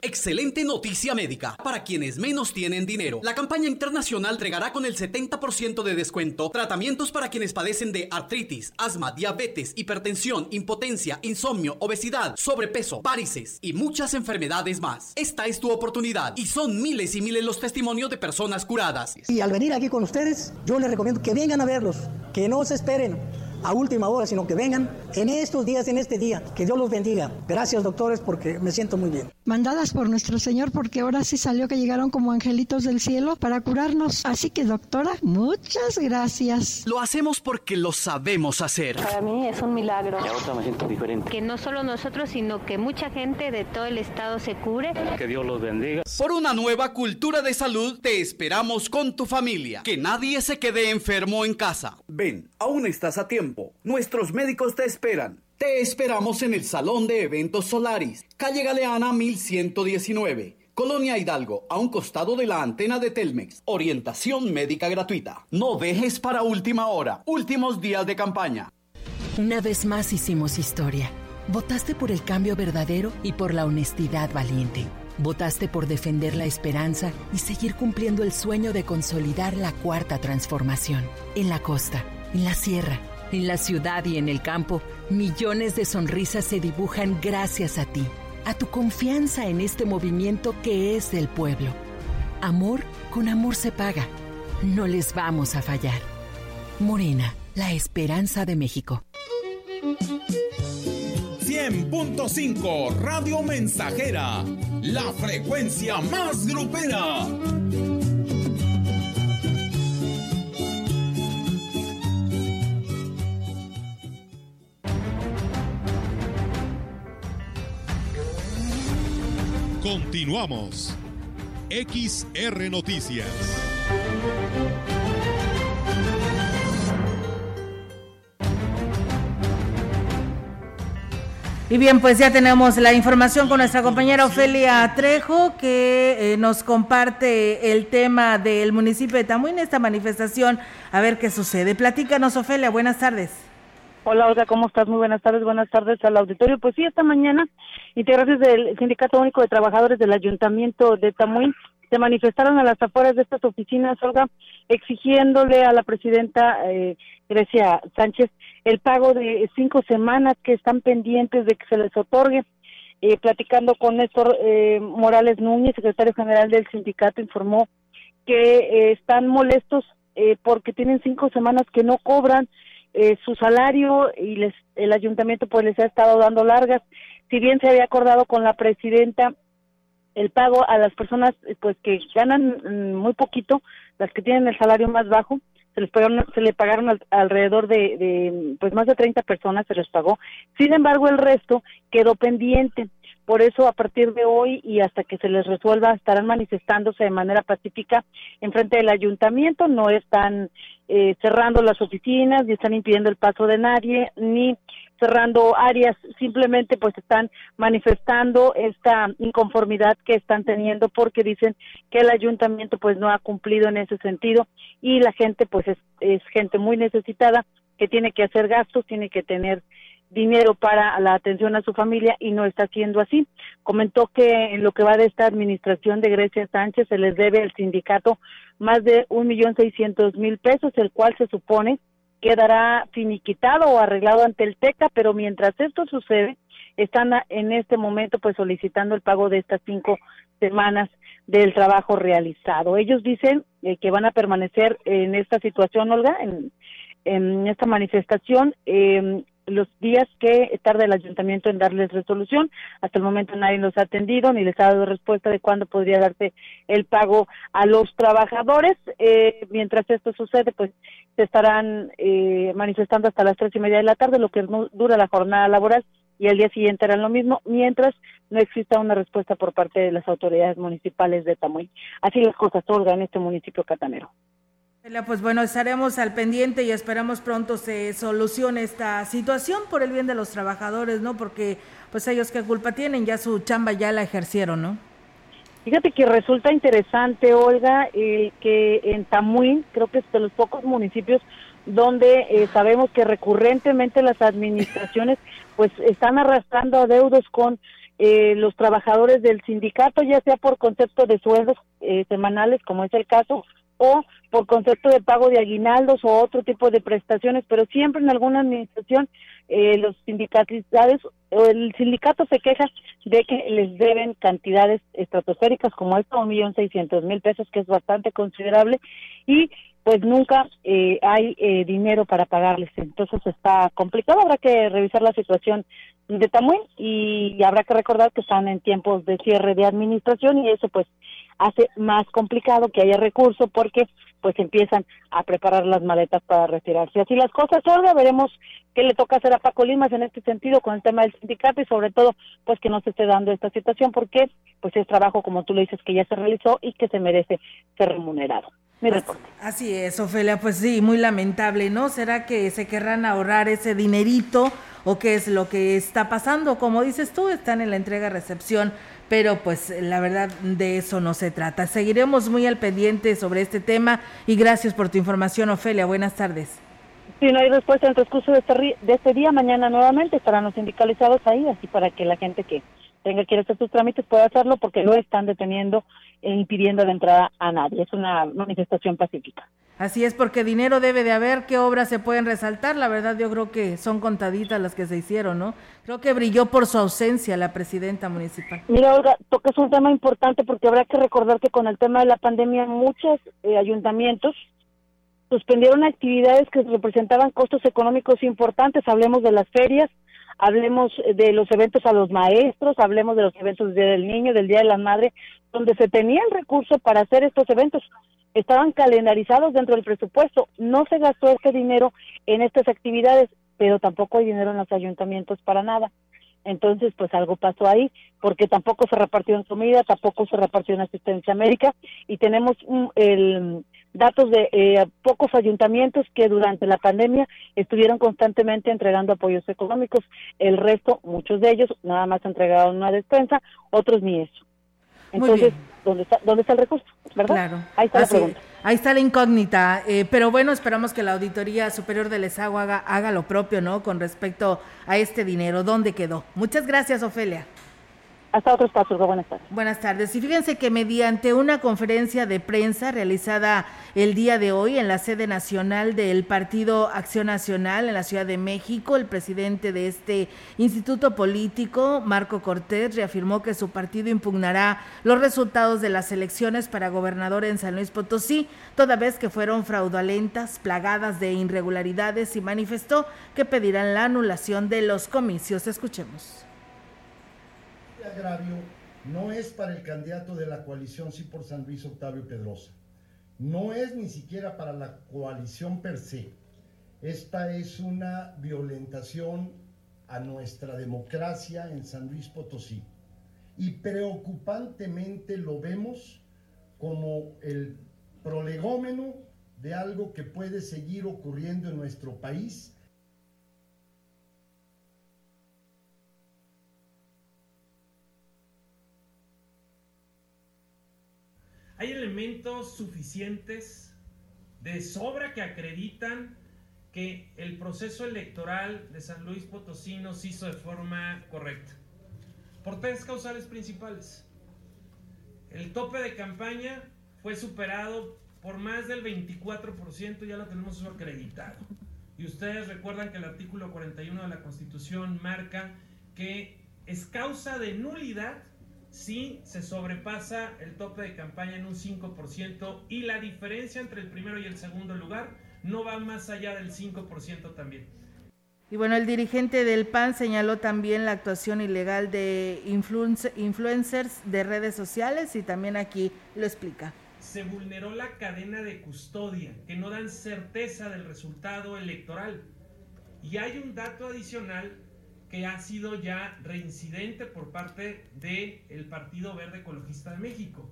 Excelente noticia médica para quienes menos tienen dinero. La campaña internacional entregará con el 70% de descuento tratamientos para quienes padecen de artritis, asma, diabetes, hipertensión, impotencia, insomnio, obesidad, sobrepeso, varices y muchas enfermedades más. Esta es tu oportunidad y son miles y miles los testimonios de personas curadas. Y al venir aquí con ustedes, yo les recomiendo que vengan a verlos, que no se esperen a última hora, sino que vengan en estos días, en este día. Que Dios los bendiga. Gracias, doctores, porque me siento muy bien. Mandadas por nuestro Señor, porque ahora sí salió que llegaron como angelitos del cielo para curarnos. Así que, doctora, muchas gracias. Lo hacemos porque lo sabemos hacer. Para mí es un milagro. Y ahora me siento diferente. Que no solo nosotros, sino que mucha gente de todo el estado se cure. Que Dios los bendiga. Por una nueva cultura de salud, te esperamos con tu familia. Que nadie se quede enfermo en casa. Ven, aún estás a tiempo. Nuestros médicos te esperan. Te esperamos en el Salón de Eventos Solaris, calle Galeana 1119. Colonia Hidalgo, a un costado de la antena de Telmex. Orientación médica gratuita. No dejes para última hora. Últimos días de campaña. Una vez más hicimos historia. Votaste por el cambio verdadero y por la honestidad valiente. Votaste por defender la esperanza y seguir cumpliendo el sueño de consolidar la cuarta transformación. En la costa, en la sierra, en la ciudad y en el campo, millones de sonrisas se dibujan gracias a ti, a tu confianza en este movimiento que es del pueblo. Amor con amor se paga. No les vamos a fallar. Morena, la esperanza de México. 100.5 Radio Mensajera, la frecuencia más grupera. Continuamos. XR Noticias. Y bien, pues ya tenemos la información con nuestra compañera Ofelia Trejo, que eh, nos comparte el tema del municipio de Tamuín, esta manifestación, a ver qué sucede. Platícanos, Ofelia, buenas tardes. Hola, Olga, ¿cómo estás? Muy buenas tardes, buenas tardes al auditorio. Pues sí, esta mañana, integrantes del Sindicato Único de Trabajadores del Ayuntamiento de Tamuín se manifestaron a las afueras de estas oficinas, Olga, exigiéndole a la presidenta eh, Grecia Sánchez el pago de cinco semanas que están pendientes de que se les otorgue. Eh, platicando con Néstor eh, Morales Núñez, secretario general del sindicato, informó que eh, están molestos eh, porque tienen cinco semanas que no cobran eh, su salario y les el ayuntamiento pues les ha estado dando largas. Si bien se había acordado con la presidenta el pago a las personas eh, pues que ganan mm, muy poquito, las que tienen el salario más bajo, se les pagaron, se le pagaron al- alrededor de, de pues más de 30 personas se les pagó. Sin embargo, el resto quedó pendiente. Por eso, a partir de hoy y hasta que se les resuelva, estarán manifestándose de manera pacífica en frente del ayuntamiento. No están eh, cerrando las oficinas, ni están impidiendo el paso de nadie, ni cerrando áreas. Simplemente, pues, están manifestando esta inconformidad que están teniendo porque dicen que el ayuntamiento, pues, no ha cumplido en ese sentido y la gente, pues, es, es gente muy necesitada que tiene que hacer gastos, tiene que tener dinero para la atención a su familia y no está haciendo así. Comentó que en lo que va de esta administración de Grecia Sánchez se les debe al sindicato más de un millón seiscientos mil pesos, el cual se supone quedará finiquitado o arreglado ante el TECA, pero mientras esto sucede, están en este momento pues solicitando el pago de estas cinco semanas del trabajo realizado. Ellos dicen eh, que van a permanecer en esta situación, Olga, en, en esta manifestación eh, los días que tarda el ayuntamiento en darles resolución. Hasta el momento nadie los ha atendido ni les ha dado respuesta de cuándo podría darse el pago a los trabajadores. Eh, mientras esto sucede, pues se estarán eh, manifestando hasta las tres y media de la tarde, lo que dura la jornada laboral y el día siguiente harán lo mismo, mientras no exista una respuesta por parte de las autoridades municipales de Tamuy. Así las cosas, Olga, en este municipio catanero. Pues bueno, estaremos al pendiente y esperamos pronto se solucione esta situación por el bien de los trabajadores, ¿no? Porque pues ellos qué culpa tienen, ya su chamba ya la ejercieron, ¿no? Fíjate que resulta interesante, Olga, que en Tamuín, creo que es de los pocos municipios donde eh, sabemos que recurrentemente las administraciones *laughs* pues están arrastrando adeudos con eh, los trabajadores del sindicato, ya sea por concepto de sueldos eh, semanales, como es el caso, o por concepto de pago de aguinaldos o otro tipo de prestaciones, pero siempre en alguna administración eh, los sindicalizados o el sindicato se queja de que les deben cantidades estratosféricas como esto, un millón seiscientos mil pesos, que es bastante considerable, y pues nunca eh, hay eh, dinero para pagarles. Entonces está complicado, habrá que revisar la situación de Tamuín y habrá que recordar que están en tiempos de cierre de administración y eso pues hace más complicado que haya recursos porque pues empiezan a preparar las maletas para retirarse. Así las cosas, Olga, veremos qué le toca hacer a Paco Limas en este sentido con el tema del sindicato y sobre todo pues que no se esté dando esta situación porque pues es trabajo como tú le dices que ya se realizó y que se merece ser remunerado. Mi reporte. Así es, Ofelia, pues sí, muy lamentable, ¿no? ¿Será que se querrán ahorrar ese dinerito o qué es lo que está pasando? Como dices tú, están en la entrega-recepción pero pues la verdad de eso no se trata. Seguiremos muy al pendiente sobre este tema y gracias por tu información, Ofelia. Buenas tardes. Si no hay respuesta en el transcurso de este, de este día, mañana nuevamente estarán los sindicalizados ahí, así para que la gente que tenga que hacer sus trámites pueda hacerlo porque no están deteniendo e impidiendo la entrada a nadie. Es una manifestación pacífica. Así es, porque dinero debe de haber, qué obras se pueden resaltar. La verdad, yo creo que son contaditas las que se hicieron, ¿no? Creo que brilló por su ausencia la presidenta municipal. Mira, Olga, tocas un tema importante porque habrá que recordar que con el tema de la pandemia muchos eh, ayuntamientos suspendieron actividades que representaban costos económicos importantes. Hablemos de las ferias, hablemos de los eventos a los maestros, hablemos de los eventos del Niño, del Día de la Madre, donde se tenía el recurso para hacer estos eventos estaban calendarizados dentro del presupuesto. No se gastó este dinero en estas actividades, pero tampoco hay dinero en los ayuntamientos para nada. Entonces, pues algo pasó ahí, porque tampoco se repartió en comida, tampoco se repartió en asistencia médica, y tenemos el, datos de eh, pocos ayuntamientos que durante la pandemia estuvieron constantemente entregando apoyos económicos. El resto, muchos de ellos, nada más entregaron una despensa, otros ni eso. Entonces, ¿dónde está, ¿dónde está el recurso? ¿Verdad? Claro. Ahí está la pregunta. Ahí está la incógnita, eh, pero bueno, esperamos que la Auditoría Superior del ESAGO haga, haga lo propio, ¿no? Con respecto a este dinero, ¿dónde quedó? Muchas gracias, Ofelia. Hasta otros pasos, buenas tardes. Buenas tardes. Y fíjense que mediante una conferencia de prensa realizada el día de hoy en la sede nacional del Partido Acción Nacional en la Ciudad de México, el presidente de este instituto político, Marco Cortés, reafirmó que su partido impugnará los resultados de las elecciones para gobernador en San Luis Potosí, toda vez que fueron fraudulentas, plagadas de irregularidades y manifestó que pedirán la anulación de los comicios. Escuchemos agravio no es para el candidato de la coalición Sí por San Luis, Octavio Pedrosa. No es ni siquiera para la coalición per se. Esta es una violentación a nuestra democracia en San Luis Potosí. Y preocupantemente lo vemos como el prolegómeno de algo que puede seguir ocurriendo en nuestro país Hay elementos suficientes de sobra que acreditan que el proceso electoral de San Luis Potosí no se hizo de forma correcta. Por tres causales principales. El tope de campaña fue superado por más del 24%, ya lo tenemos acreditado. Y ustedes recuerdan que el artículo 41 de la Constitución marca que es causa de nulidad si se sobrepasa el tope de campaña en un 5% y la diferencia entre el primero y el segundo lugar no va más allá del 5% también. Y bueno, el dirigente del PAN señaló también la actuación ilegal de influencers de redes sociales y también aquí lo explica. Se vulneró la cadena de custodia, que no dan certeza del resultado electoral. Y hay un dato adicional que ha sido ya reincidente por parte del el Partido Verde Ecologista de México.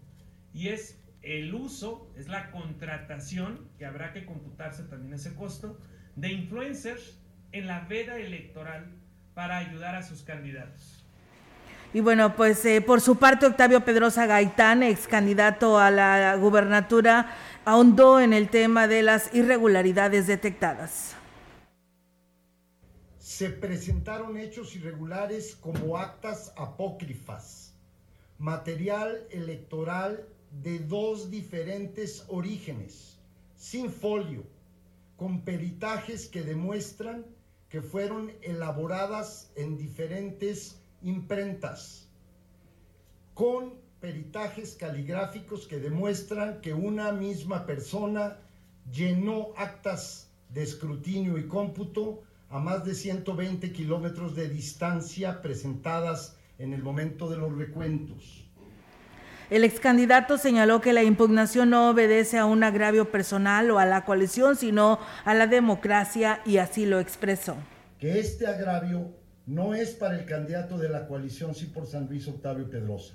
Y es el uso, es la contratación, que habrá que computarse también ese costo, de influencers en la veda electoral para ayudar a sus candidatos. Y bueno, pues eh, por su parte Octavio Pedrosa Gaitán, ex candidato a la gubernatura, ahondó en el tema de las irregularidades detectadas. Se presentaron hechos irregulares como actas apócrifas, material electoral de dos diferentes orígenes, sin folio, con peritajes que demuestran que fueron elaboradas en diferentes imprentas, con peritajes caligráficos que demuestran que una misma persona llenó actas de escrutinio y cómputo a más de 120 kilómetros de distancia presentadas en el momento de los recuentos. El ex candidato señaló que la impugnación no obedece a un agravio personal o a la coalición, sino a la democracia y así lo expresó. Que este agravio no es para el candidato de la coalición Sí por San Luis Octavio Pedrosa.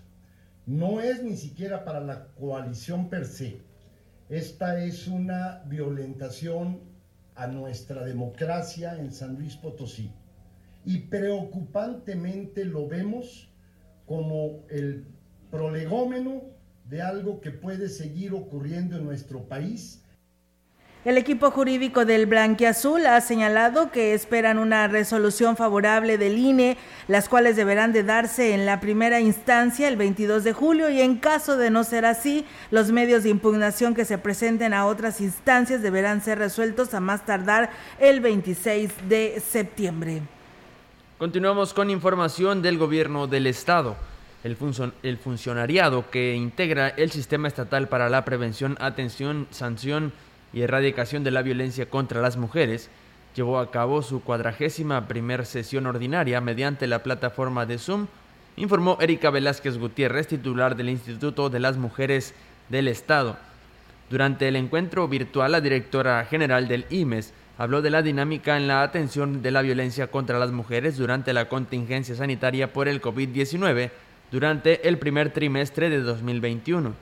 No es ni siquiera para la coalición per se. Esta es una violentación a nuestra democracia en San Luis Potosí. Y preocupantemente lo vemos como el prolegómeno de algo que puede seguir ocurriendo en nuestro país el equipo jurídico del Blanquiazul ha señalado que esperan una resolución favorable del INE, las cuales deberán de darse en la primera instancia el 22 de julio y en caso de no ser así, los medios de impugnación que se presenten a otras instancias deberán ser resueltos a más tardar el 26 de septiembre. Continuamos con información del gobierno del estado. El, el, funcionariado que integra el sistema estatal para la prevención, atención, sanción y erradicación de la violencia contra las mujeres llevó a cabo su cuadragésima primer sesión ordinaria mediante la plataforma de Zoom, informó Erika Velázquez Gutiérrez, titular del Instituto de las Mujeres del Estado. Durante el encuentro virtual, la directora general del IMES habló de la dinámica en la atención de la violencia contra las mujeres durante la contingencia sanitaria por el COVID-19 durante el primer trimestre de 2021.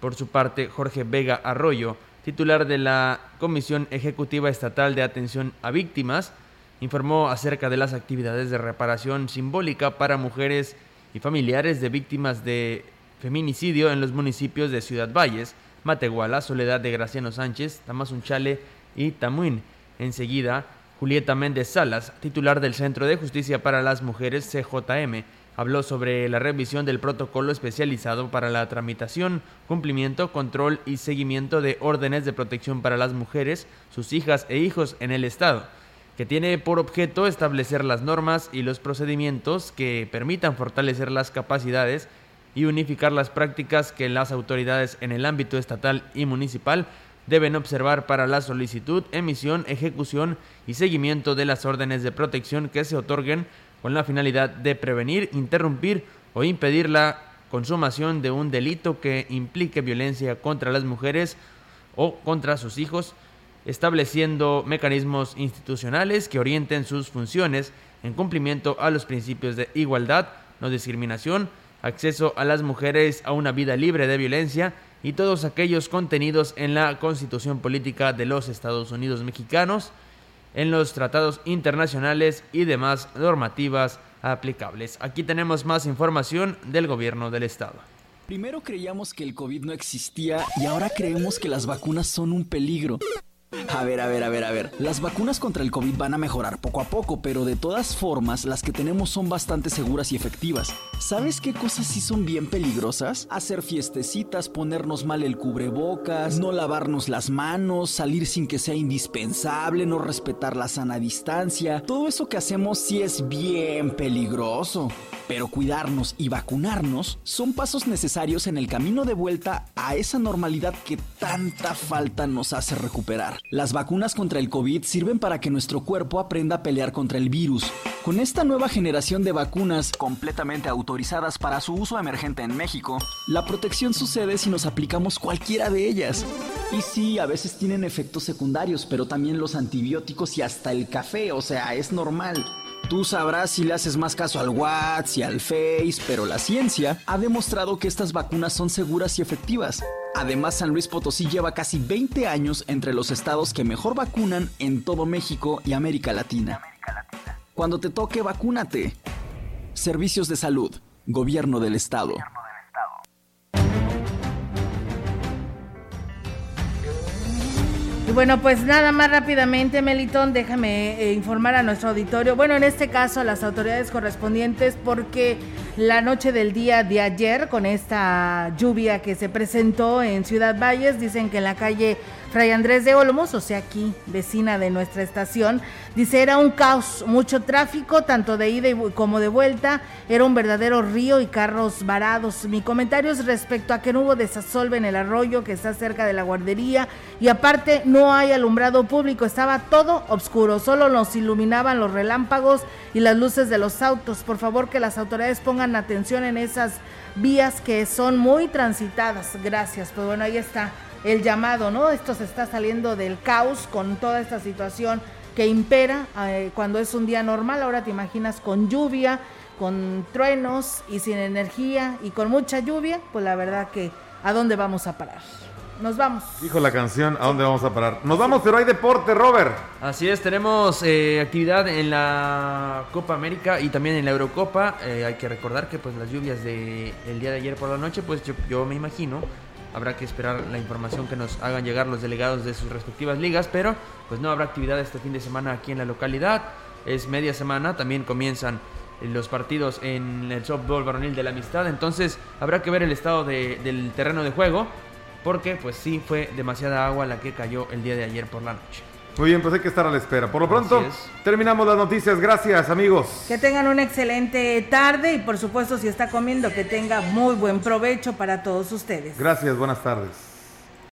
Por su parte, Jorge Vega Arroyo, titular de la Comisión Ejecutiva Estatal de Atención a Víctimas, informó acerca de las actividades de reparación simbólica para mujeres y familiares de víctimas de feminicidio en los municipios de Ciudad Valles, Matehuala, Soledad de Graciano Sánchez, Tamazunchale y Tamuín. Enseguida, Julieta Méndez Salas, titular del Centro de Justicia para las Mujeres CJM, Habló sobre la revisión del protocolo especializado para la tramitación, cumplimiento, control y seguimiento de órdenes de protección para las mujeres, sus hijas e hijos en el Estado, que tiene por objeto establecer las normas y los procedimientos que permitan fortalecer las capacidades y unificar las prácticas que las autoridades en el ámbito estatal y municipal deben observar para la solicitud, emisión, ejecución y seguimiento de las órdenes de protección que se otorguen con la finalidad de prevenir, interrumpir o impedir la consumación de un delito que implique violencia contra las mujeres o contra sus hijos, estableciendo mecanismos institucionales que orienten sus funciones en cumplimiento a los principios de igualdad, no discriminación, acceso a las mujeres a una vida libre de violencia y todos aquellos contenidos en la Constitución Política de los Estados Unidos Mexicanos, en los tratados internacionales y demás normativas aplicables. Aquí tenemos más información del gobierno del estado. Primero creíamos que el COVID no existía y ahora creemos que las vacunas son un peligro. A ver, a ver, a ver, a ver. Las vacunas contra el COVID van a mejorar poco a poco, pero de todas formas, las que tenemos son bastante seguras y efectivas. ¿Sabes qué cosas sí son bien peligrosas? Hacer fiestecitas, ponernos mal el cubrebocas, no lavarnos las manos, salir sin que sea indispensable, no respetar la sana distancia. Todo eso que hacemos sí es bien peligroso. Pero cuidarnos y vacunarnos son pasos necesarios en el camino de vuelta a esa normalidad que tanta falta nos hace recuperar. Las vacunas contra el COVID sirven para que nuestro cuerpo aprenda a pelear contra el virus. Con esta nueva generación de vacunas completamente autorizadas para su uso emergente en México, la protección sucede si nos aplicamos cualquiera de ellas. Y sí, a veces tienen efectos secundarios, pero también los antibióticos y hasta el café, o sea, es normal. Tú sabrás si le haces más caso al WhatsApp y al Face, pero la ciencia ha demostrado que estas vacunas son seguras y efectivas. Además, San Luis Potosí lleva casi 20 años entre los estados que mejor vacunan en todo México y América Latina. Cuando te toque, vacúnate. Servicios de salud, Gobierno del Estado. Y bueno, pues nada más rápidamente, Melitón, déjame eh, informar a nuestro auditorio. Bueno, en este caso a las autoridades correspondientes porque la noche del día de ayer, con esta lluvia que se presentó en Ciudad Valles, dicen que en la calle Fray Andrés de Olmos, o sea, aquí, vecina de nuestra estación, dice, era un caos, mucho tráfico, tanto de ida como de vuelta, era un verdadero río y carros varados. Mi comentario es respecto a que no hubo desasolve en el arroyo que está cerca de la guardería y aparte no hay alumbrado público, estaba todo oscuro, solo nos iluminaban los relámpagos y las luces de los autos. Por favor, que las autoridades pongan atención en esas vías que son muy transitadas. Gracias. Pues bueno, ahí está el llamado, ¿no? Esto se está saliendo del caos con toda esta situación que impera eh, cuando es un día normal. Ahora te imaginas con lluvia, con truenos y sin energía y con mucha lluvia, pues la verdad que ¿a dónde vamos a parar? Nos vamos. Dijo la canción, ¿a dónde vamos a parar? Nos vamos, pero hay deporte, Robert. Así es, tenemos eh, actividad en la Copa América y también en la Eurocopa. Eh, hay que recordar que pues las lluvias del día de ayer por la noche, pues yo, yo me imagino Habrá que esperar la información que nos hagan llegar los delegados de sus respectivas ligas, pero pues no habrá actividad este fin de semana aquí en la localidad. Es media semana, también comienzan los partidos en el softball varonil de la amistad, entonces habrá que ver el estado del terreno de juego, porque pues sí fue demasiada agua la que cayó el día de ayer por la noche. Muy bien, pues hay que estar a la espera. Por lo pronto, terminamos las noticias. Gracias, amigos. Que tengan una excelente tarde y por supuesto si está comiendo que tenga muy buen provecho para todos ustedes. Gracias, buenas tardes.